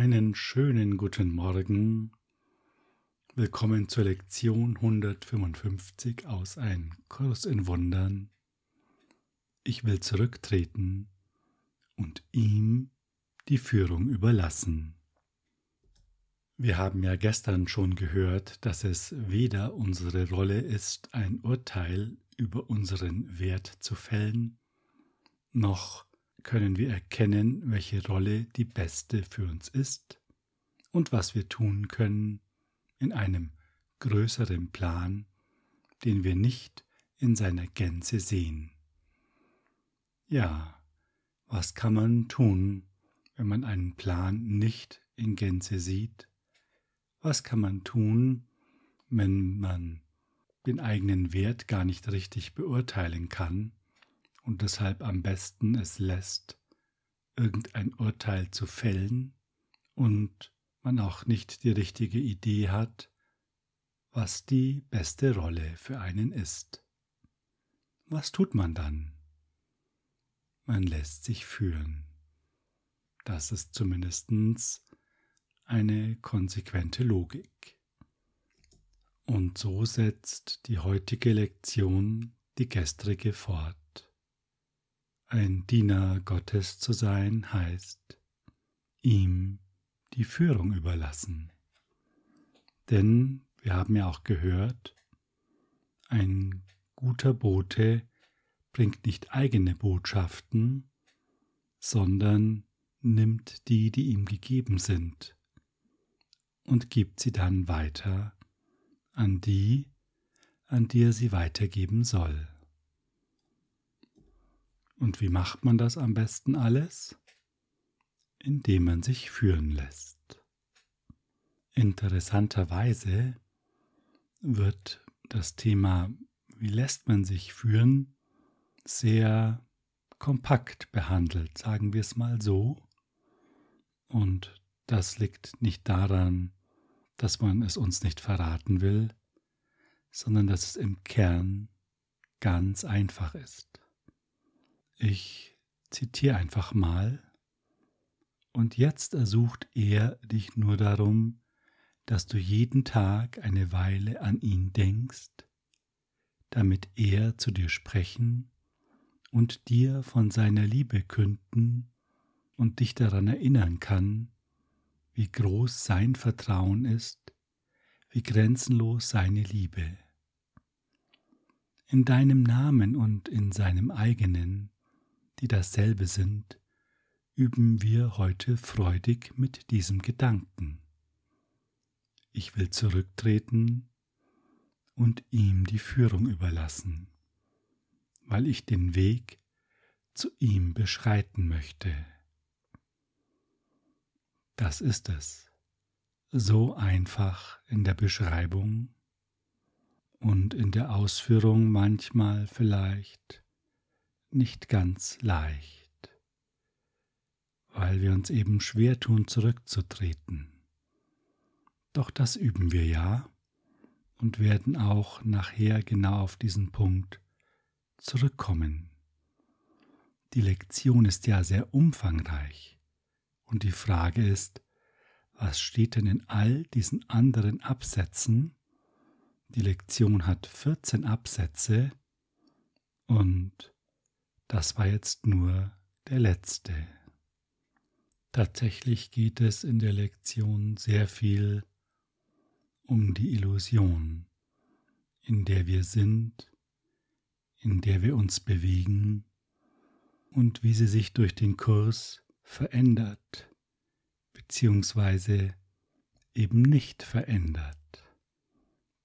Einen schönen guten Morgen. Willkommen zur Lektion 155 aus Ein Kurs in Wundern. Ich will zurücktreten und ihm die Führung überlassen. Wir haben ja gestern schon gehört, dass es weder unsere Rolle ist, ein Urteil über unseren Wert zu fällen, noch können wir erkennen, welche Rolle die beste für uns ist und was wir tun können in einem größeren Plan, den wir nicht in seiner Gänze sehen. Ja, was kann man tun, wenn man einen Plan nicht in Gänze sieht? Was kann man tun, wenn man den eigenen Wert gar nicht richtig beurteilen kann und deshalb am besten es lässt, irgendein Urteil zu fällen und man auch nicht die richtige Idee hat, was die beste Rolle für einen ist. Was tut man dann? Man lässt sich führen. Das ist zumindest eine konsequente Logik. Und so setzt die heutige Lektion die gestrige fort. Ein Diener Gottes zu sein heißt, ihm die Führung überlassen. Denn wir haben ja auch gehört, ein guter Bote bringt nicht eigene Botschaften, sondern nimmt die, die ihm gegeben sind, und gibt sie dann weiter an die, an die er sie weitergeben soll. Und wie macht man das am besten alles? Indem man sich führen lässt. Interessanterweise wird das Thema, wie lässt man sich führen, sehr kompakt behandelt, sagen wir es mal so. Und das liegt nicht daran, dass man es uns nicht verraten will, sondern dass es im Kern ganz einfach ist. Ich zitiere einfach mal. Und jetzt ersucht er dich nur darum, dass du jeden Tag eine Weile an ihn denkst, damit er zu dir sprechen und dir von seiner Liebe künden und dich daran erinnern kann, wie groß sein Vertrauen ist, wie grenzenlos seine Liebe. In deinem Namen und in seinem eigenen die dasselbe sind, üben wir heute freudig mit diesem Gedanken. Ich will zurücktreten und ihm die Führung überlassen, weil ich den Weg zu ihm beschreiten möchte. Das ist es, so einfach in der Beschreibung und in der Ausführung manchmal vielleicht nicht ganz leicht, weil wir uns eben schwer tun, zurückzutreten. Doch das üben wir ja und werden auch nachher genau auf diesen Punkt zurückkommen. Die Lektion ist ja sehr umfangreich und die Frage ist, was steht denn in all diesen anderen Absätzen? Die Lektion hat 14 Absätze und das war jetzt nur der letzte. Tatsächlich geht es in der Lektion sehr viel um die Illusion, in der wir sind, in der wir uns bewegen und wie sie sich durch den Kurs verändert beziehungsweise eben nicht verändert.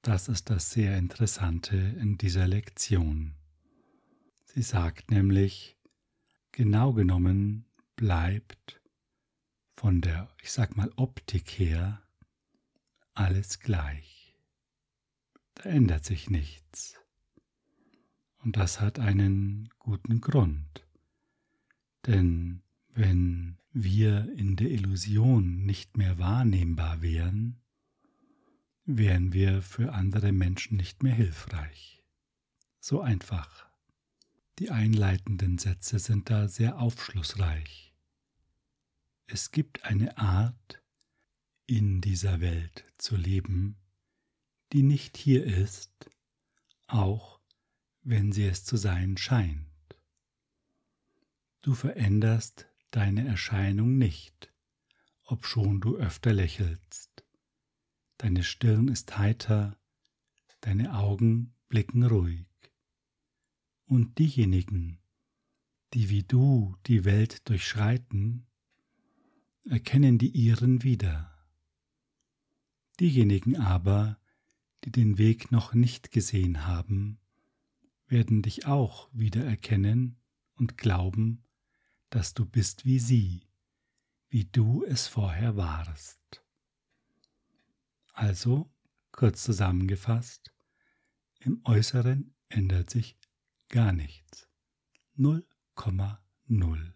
Das ist das sehr Interessante in dieser Lektion. Sie sagt nämlich, genau genommen bleibt von der, ich sag mal, Optik her alles gleich. Da ändert sich nichts. Und das hat einen guten Grund. Denn wenn wir in der Illusion nicht mehr wahrnehmbar wären, wären wir für andere Menschen nicht mehr hilfreich. So einfach. Die einleitenden Sätze sind da sehr aufschlussreich. Es gibt eine Art, in dieser Welt zu leben, die nicht hier ist, auch wenn sie es zu sein scheint. Du veränderst deine Erscheinung nicht, obschon du öfter lächelst. Deine Stirn ist heiter, deine Augen blicken ruhig. Und diejenigen, die wie du die Welt durchschreiten, erkennen die ihren wieder. Diejenigen aber, die den Weg noch nicht gesehen haben, werden dich auch wiedererkennen und glauben, dass du bist wie sie, wie du es vorher warst. Also, kurz zusammengefasst, im Äußeren ändert sich gar nichts. 0,0.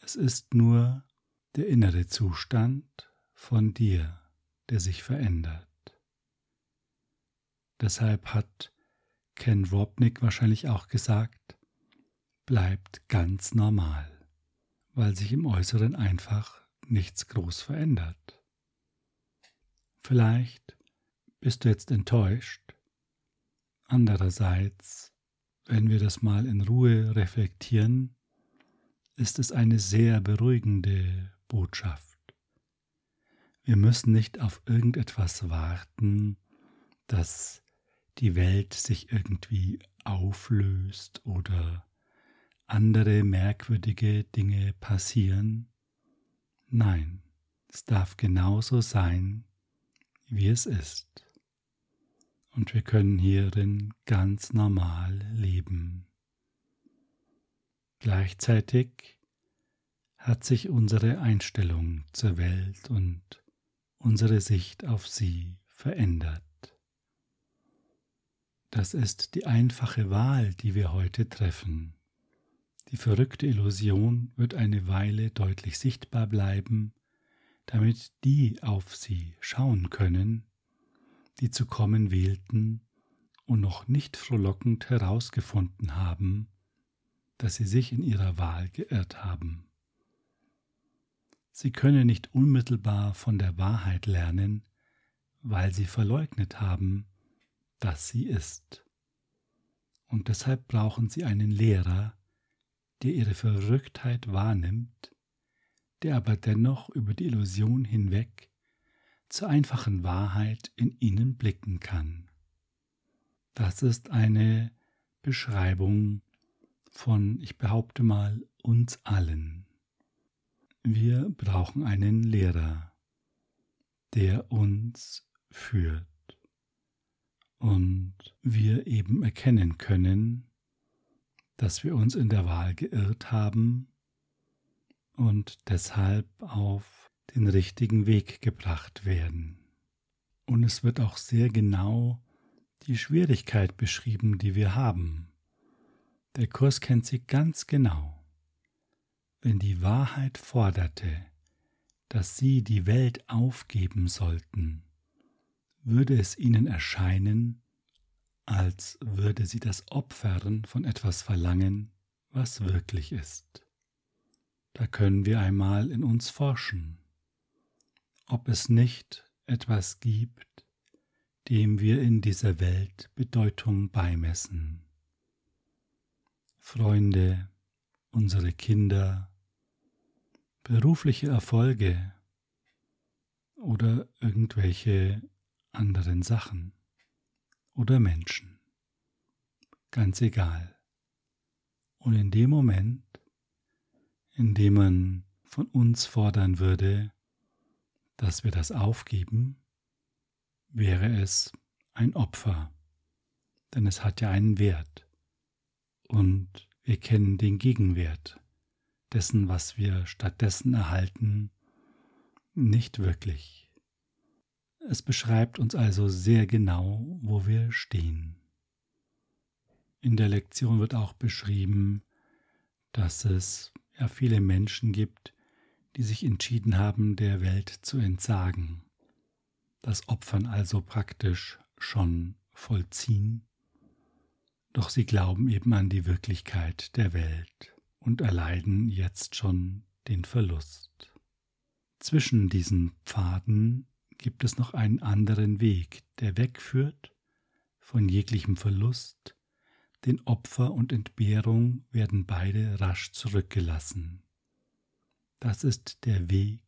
Es ist nur der innere Zustand von dir, der sich verändert. Deshalb hat Ken Wobnick wahrscheinlich auch gesagt, bleibt ganz normal, weil sich im Äußeren einfach nichts groß verändert. Vielleicht bist du jetzt enttäuscht. Andererseits, wenn wir das mal in Ruhe reflektieren, ist es eine sehr beruhigende Botschaft. Wir müssen nicht auf irgendetwas warten, das die Welt sich irgendwie auflöst oder andere merkwürdige Dinge passieren. Nein, es darf genauso sein, wie es ist. Und wir können hierin ganz normal leben. Gleichzeitig hat sich unsere Einstellung zur Welt und unsere Sicht auf sie verändert. Das ist die einfache Wahl, die wir heute treffen. Die verrückte Illusion wird eine Weile deutlich sichtbar bleiben, damit die auf sie schauen können, die zu kommen wählten und noch nicht frohlockend herausgefunden haben, dass sie sich in ihrer Wahl geirrt haben. Sie können nicht unmittelbar von der Wahrheit lernen, weil sie verleugnet haben, dass sie ist. Und deshalb brauchen sie einen Lehrer, der ihre Verrücktheit wahrnimmt, der aber dennoch über die Illusion hinweg zur einfachen Wahrheit in ihnen blicken kann. Das ist eine Beschreibung von, ich behaupte mal, uns allen. Wir brauchen einen Lehrer, der uns führt und wir eben erkennen können, dass wir uns in der Wahl geirrt haben und deshalb auf den richtigen Weg gebracht werden. Und es wird auch sehr genau die Schwierigkeit beschrieben, die wir haben. Der Kurs kennt sie ganz genau. Wenn die Wahrheit forderte, dass sie die Welt aufgeben sollten, würde es ihnen erscheinen, als würde sie das Opfern von etwas verlangen, was wirklich ist. Da können wir einmal in uns forschen, ob es nicht etwas gibt, dem wir in dieser Welt Bedeutung beimessen. Freunde, unsere Kinder, berufliche Erfolge oder irgendwelche anderen Sachen oder Menschen. Ganz egal. Und in dem Moment, in dem man von uns fordern würde, dass wir das aufgeben, wäre es ein Opfer, denn es hat ja einen Wert und wir kennen den Gegenwert dessen, was wir stattdessen erhalten, nicht wirklich. Es beschreibt uns also sehr genau, wo wir stehen. In der Lektion wird auch beschrieben, dass es ja viele Menschen gibt, die sich entschieden haben, der Welt zu entsagen, das Opfern also praktisch schon vollziehen, doch sie glauben eben an die Wirklichkeit der Welt und erleiden jetzt schon den Verlust. zwischen diesen Pfaden gibt es noch einen anderen Weg, der wegführt von jeglichem Verlust, den Opfer und Entbehrung werden beide rasch zurückgelassen. Das ist der Weg,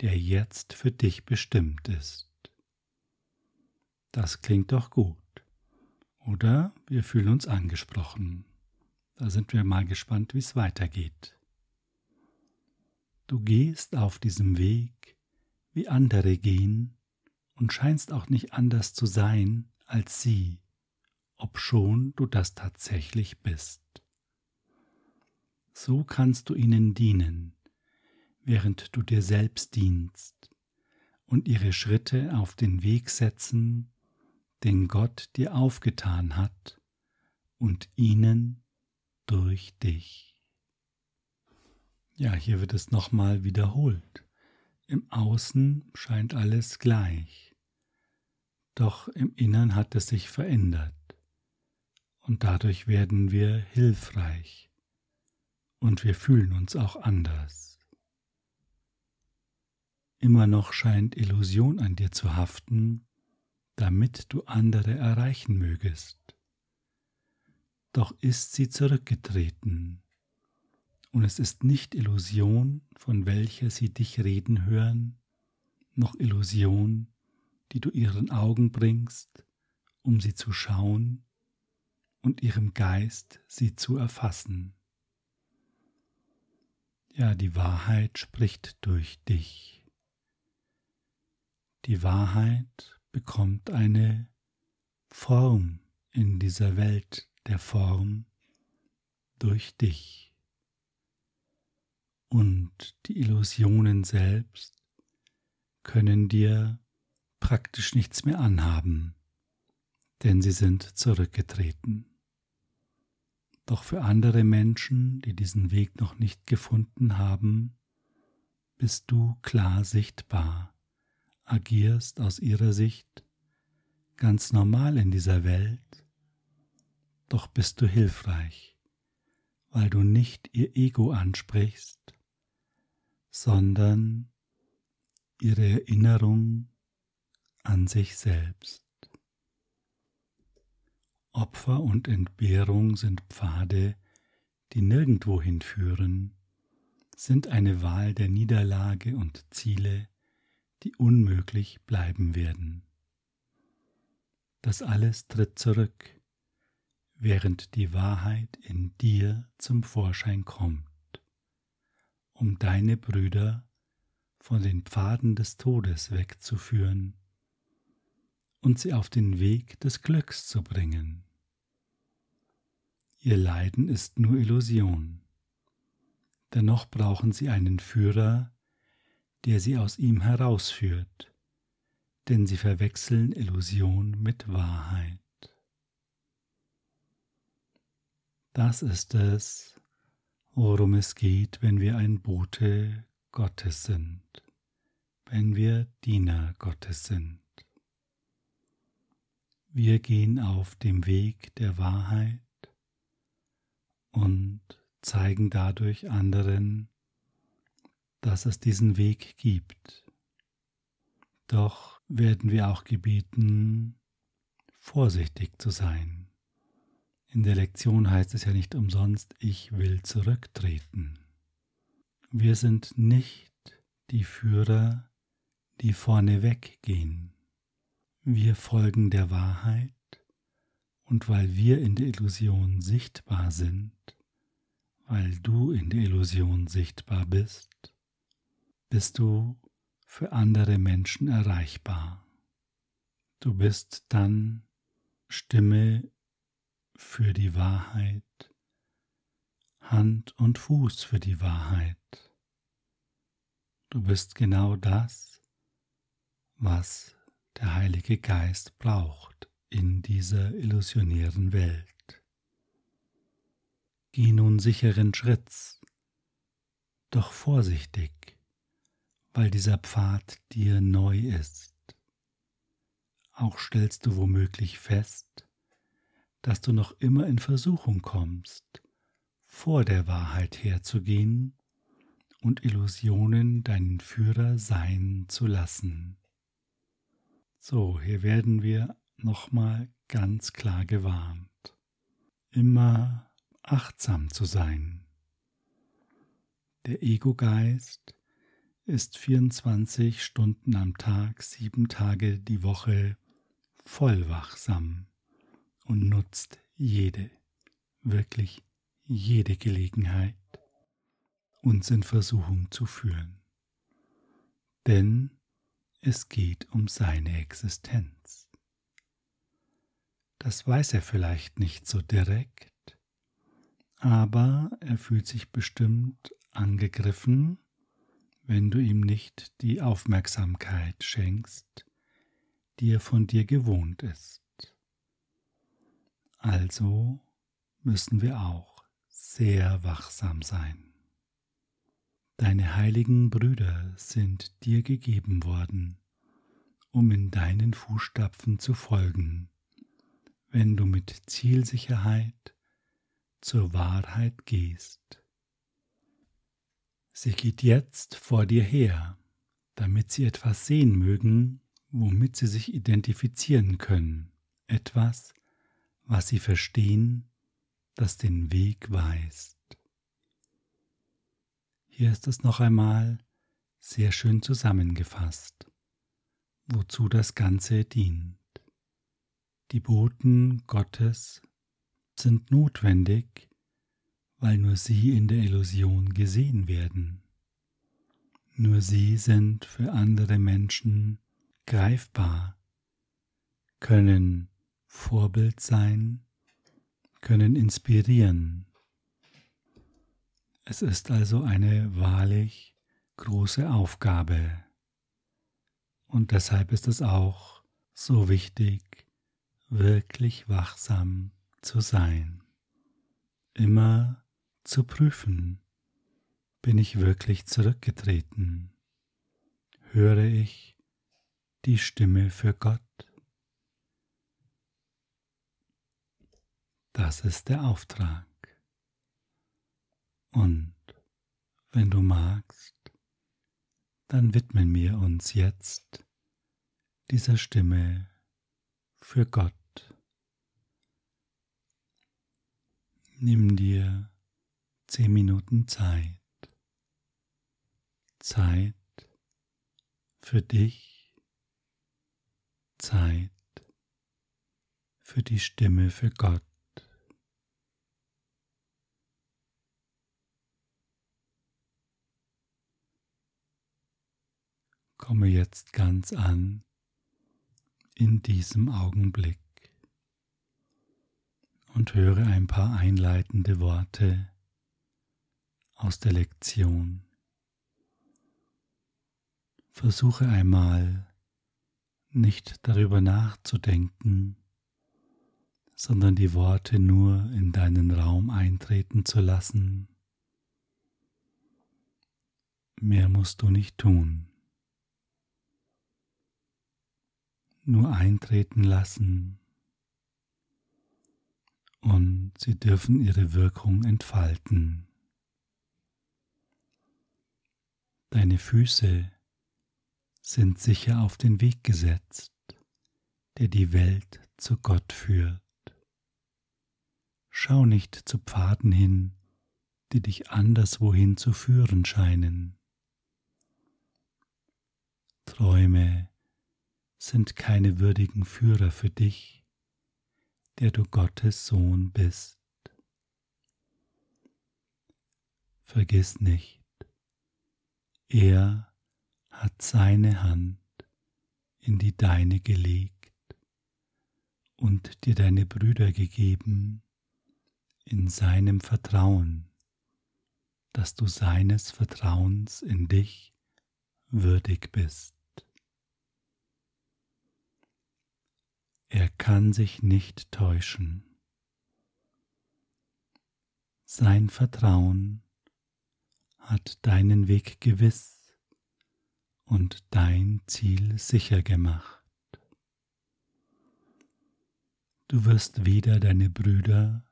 der jetzt für dich bestimmt ist. Das klingt doch gut. Oder wir fühlen uns angesprochen. Da sind wir mal gespannt, wie es weitergeht. Du gehst auf diesem Weg, wie andere gehen, und scheinst auch nicht anders zu sein als sie, obschon du das tatsächlich bist. So kannst du ihnen dienen, während du dir selbst dienst und ihre Schritte auf den Weg setzen, den Gott dir aufgetan hat, und ihnen durch dich. Ja, hier wird es nochmal wiederholt. Im Außen scheint alles gleich, doch im Innern hat es sich verändert und dadurch werden wir hilfreich und wir fühlen uns auch anders. Immer noch scheint Illusion an dir zu haften, damit du andere erreichen mögest. Doch ist sie zurückgetreten, und es ist nicht Illusion, von welcher sie dich reden hören, noch Illusion, die du ihren Augen bringst, um sie zu schauen und ihrem Geist sie zu erfassen. Ja, die Wahrheit spricht durch dich. Die Wahrheit bekommt eine Form in dieser Welt der Form durch dich. Und die Illusionen selbst können dir praktisch nichts mehr anhaben, denn sie sind zurückgetreten. Doch für andere Menschen, die diesen Weg noch nicht gefunden haben, bist du klar sichtbar, agierst aus ihrer Sicht ganz normal in dieser Welt, doch bist du hilfreich, weil du nicht ihr Ego ansprichst, sondern ihre Erinnerung an sich selbst. Opfer und Entbehrung sind Pfade, die nirgendwo hinführen, sind eine Wahl der Niederlage und Ziele, die unmöglich bleiben werden. Das alles tritt zurück, während die Wahrheit in dir zum Vorschein kommt, um deine Brüder von den Pfaden des Todes wegzuführen und sie auf den Weg des Glücks zu bringen. Ihr Leiden ist nur Illusion. Dennoch brauchen sie einen Führer, der sie aus ihm herausführt, denn sie verwechseln Illusion mit Wahrheit. Das ist es, worum es geht, wenn wir ein Bote Gottes sind, wenn wir Diener Gottes sind. Wir gehen auf dem Weg der Wahrheit und zeigen dadurch anderen, dass es diesen Weg gibt. Doch werden wir auch gebeten, vorsichtig zu sein. In der Lektion heißt es ja nicht umsonst, ich will zurücktreten. Wir sind nicht die Führer, die vorne weggehen. Wir folgen der Wahrheit und weil wir in der Illusion sichtbar sind, weil du in der Illusion sichtbar bist, bist du für andere Menschen erreichbar. Du bist dann Stimme für die Wahrheit, Hand und Fuß für die Wahrheit. Du bist genau das, was der Heilige Geist braucht in dieser illusionären Welt. Geh nun sicheren Schritts, doch vorsichtig, weil dieser Pfad dir neu ist. Auch stellst du womöglich fest, dass du noch immer in Versuchung kommst, vor der Wahrheit herzugehen und Illusionen deinen Führer sein zu lassen. So, hier werden wir nochmal ganz klar gewarnt, immer achtsam zu sein. Der Ego-Geist ist 24 Stunden am Tag, sieben Tage die Woche voll wachsam und nutzt jede, wirklich jede Gelegenheit, uns in Versuchung zu führen. Denn es geht um seine Existenz. Das weiß er vielleicht nicht so direkt, aber er fühlt sich bestimmt angegriffen, wenn du ihm nicht die Aufmerksamkeit schenkst, die er von dir gewohnt ist. Also müssen wir auch sehr wachsam sein. Deine heiligen Brüder sind dir gegeben worden, um in deinen Fußstapfen zu folgen, wenn du mit Zielsicherheit zur Wahrheit gehst. Sie geht jetzt vor dir her, damit sie etwas sehen mögen, womit sie sich identifizieren können, etwas, was sie verstehen, das den Weg weist. Hier ist es noch einmal sehr schön zusammengefasst, wozu das Ganze dient. Die Boten Gottes sind notwendig, weil nur sie in der Illusion gesehen werden. Nur sie sind für andere Menschen greifbar, können Vorbild sein, können inspirieren, es ist also eine wahrlich große Aufgabe. Und deshalb ist es auch so wichtig, wirklich wachsam zu sein. Immer zu prüfen, bin ich wirklich zurückgetreten? Höre ich die Stimme für Gott? Das ist der Auftrag. Und wenn du magst, dann widmen wir uns jetzt dieser Stimme für Gott. Nimm dir zehn Minuten Zeit. Zeit für dich. Zeit für die Stimme für Gott. Komme jetzt ganz an in diesem Augenblick und höre ein paar einleitende Worte aus der Lektion. Versuche einmal nicht darüber nachzudenken, sondern die Worte nur in deinen Raum eintreten zu lassen. Mehr musst du nicht tun. nur eintreten lassen und sie dürfen ihre Wirkung entfalten. Deine Füße sind sicher auf den Weg gesetzt, der die Welt zu Gott führt. Schau nicht zu Pfaden hin, die dich anderswohin zu führen scheinen. Träume sind keine würdigen Führer für dich, der du Gottes Sohn bist. Vergiss nicht, er hat seine Hand in die deine gelegt und dir deine Brüder gegeben in seinem Vertrauen, dass du seines Vertrauens in dich würdig bist. Er kann sich nicht täuschen. Sein Vertrauen hat deinen Weg gewiss und dein Ziel sicher gemacht. Du wirst weder deine Brüder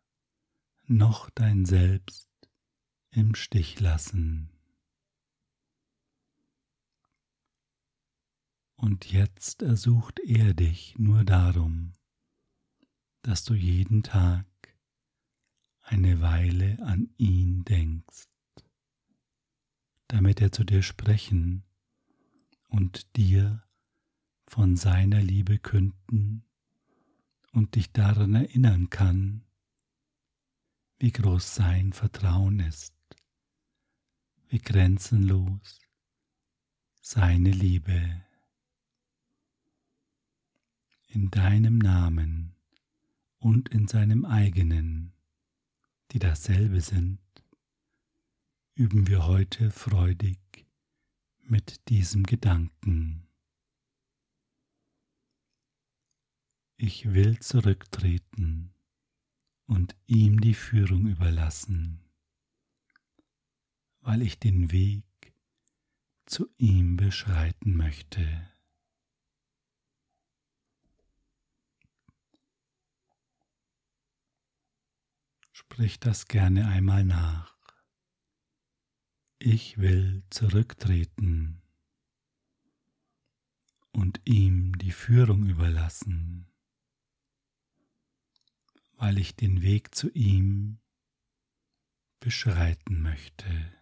noch dein Selbst im Stich lassen. Und jetzt ersucht er dich nur darum, dass du jeden Tag eine Weile an ihn denkst damit er zu dir sprechen und dir von seiner Liebe künden und dich daran erinnern kann, wie groß sein Vertrauen ist, wie grenzenlos seine Liebe. In deinem Namen und in seinem eigenen, die dasselbe sind, üben wir heute freudig mit diesem Gedanken. Ich will zurücktreten und ihm die Führung überlassen, weil ich den Weg zu ihm beschreiten möchte. Sprich das gerne einmal nach. Ich will zurücktreten und ihm die Führung überlassen weil ich den Weg zu ihm beschreiten möchte.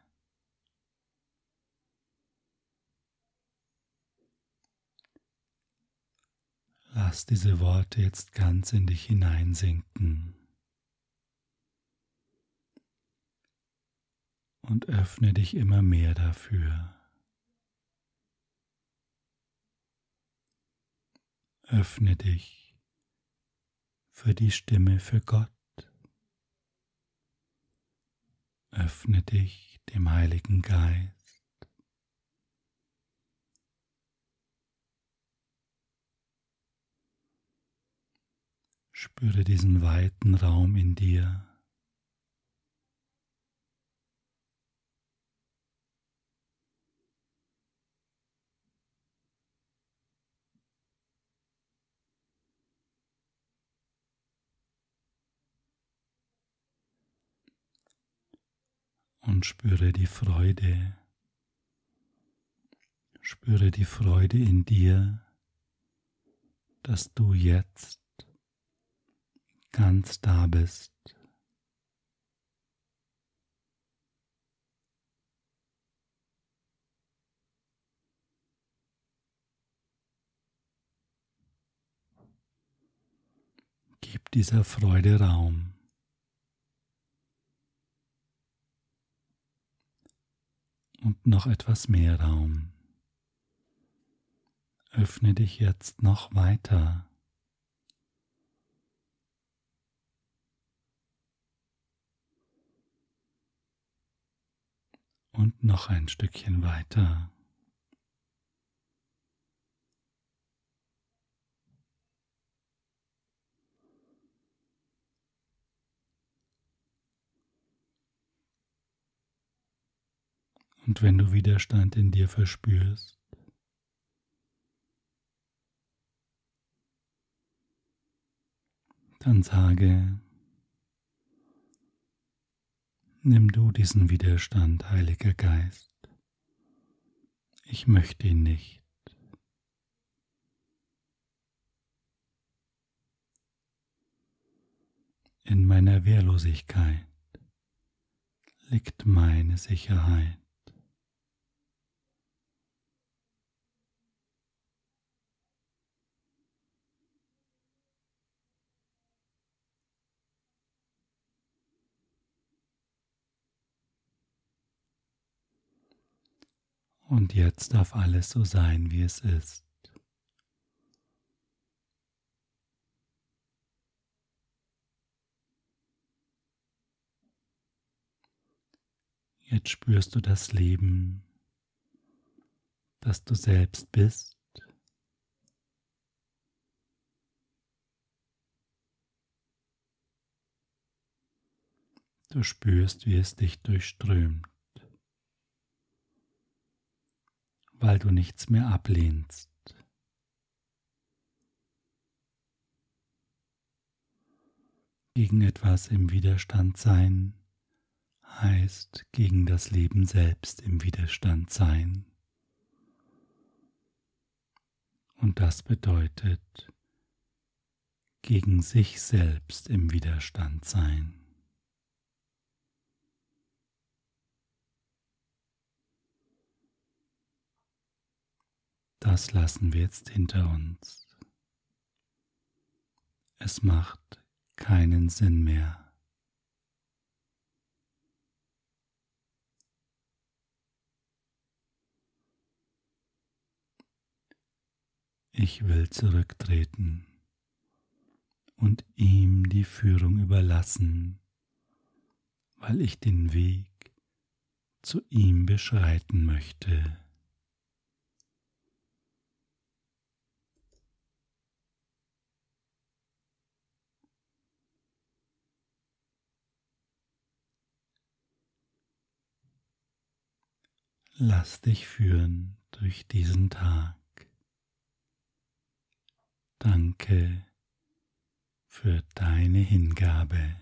Lass diese Worte jetzt ganz in dich hineinsinken und öffne dich immer mehr dafür. Öffne dich für die Stimme für Gott. Öffne dich dem Heiligen Geist. Spüre diesen weiten Raum in dir. Und spüre die Freude. Spüre die Freude in dir, dass du jetzt ganz da bist. Gib dieser Freude Raum. Und noch etwas mehr Raum. Öffne dich jetzt noch weiter. Und noch ein Stückchen weiter. Und wenn du Widerstand in dir verspürst, dann sage, nimm du diesen Widerstand, Heiliger Geist. Ich möchte ihn nicht. In meiner Wehrlosigkeit liegt meine Sicherheit. Und jetzt darf alles so sein, wie es ist. Jetzt spürst du das Leben, das du selbst bist. Du spürst, wie es dich durchströmt. Weil du nichts mehr ablehnst. Gegen etwas im Widerstand sein heißt gegen das Leben selbst im Widerstand sein. Und das bedeutet gegen sich selbst im Widerstand sein. Das lassen wir jetzt hinter uns. Es macht keinen Sinn mehr. Ich will zurücktreten und ihm die Führung überlassen, weil ich den Weg zu ihm beschreiten möchte. Lass dich führen durch diesen Tag. Danke für deine Hingabe.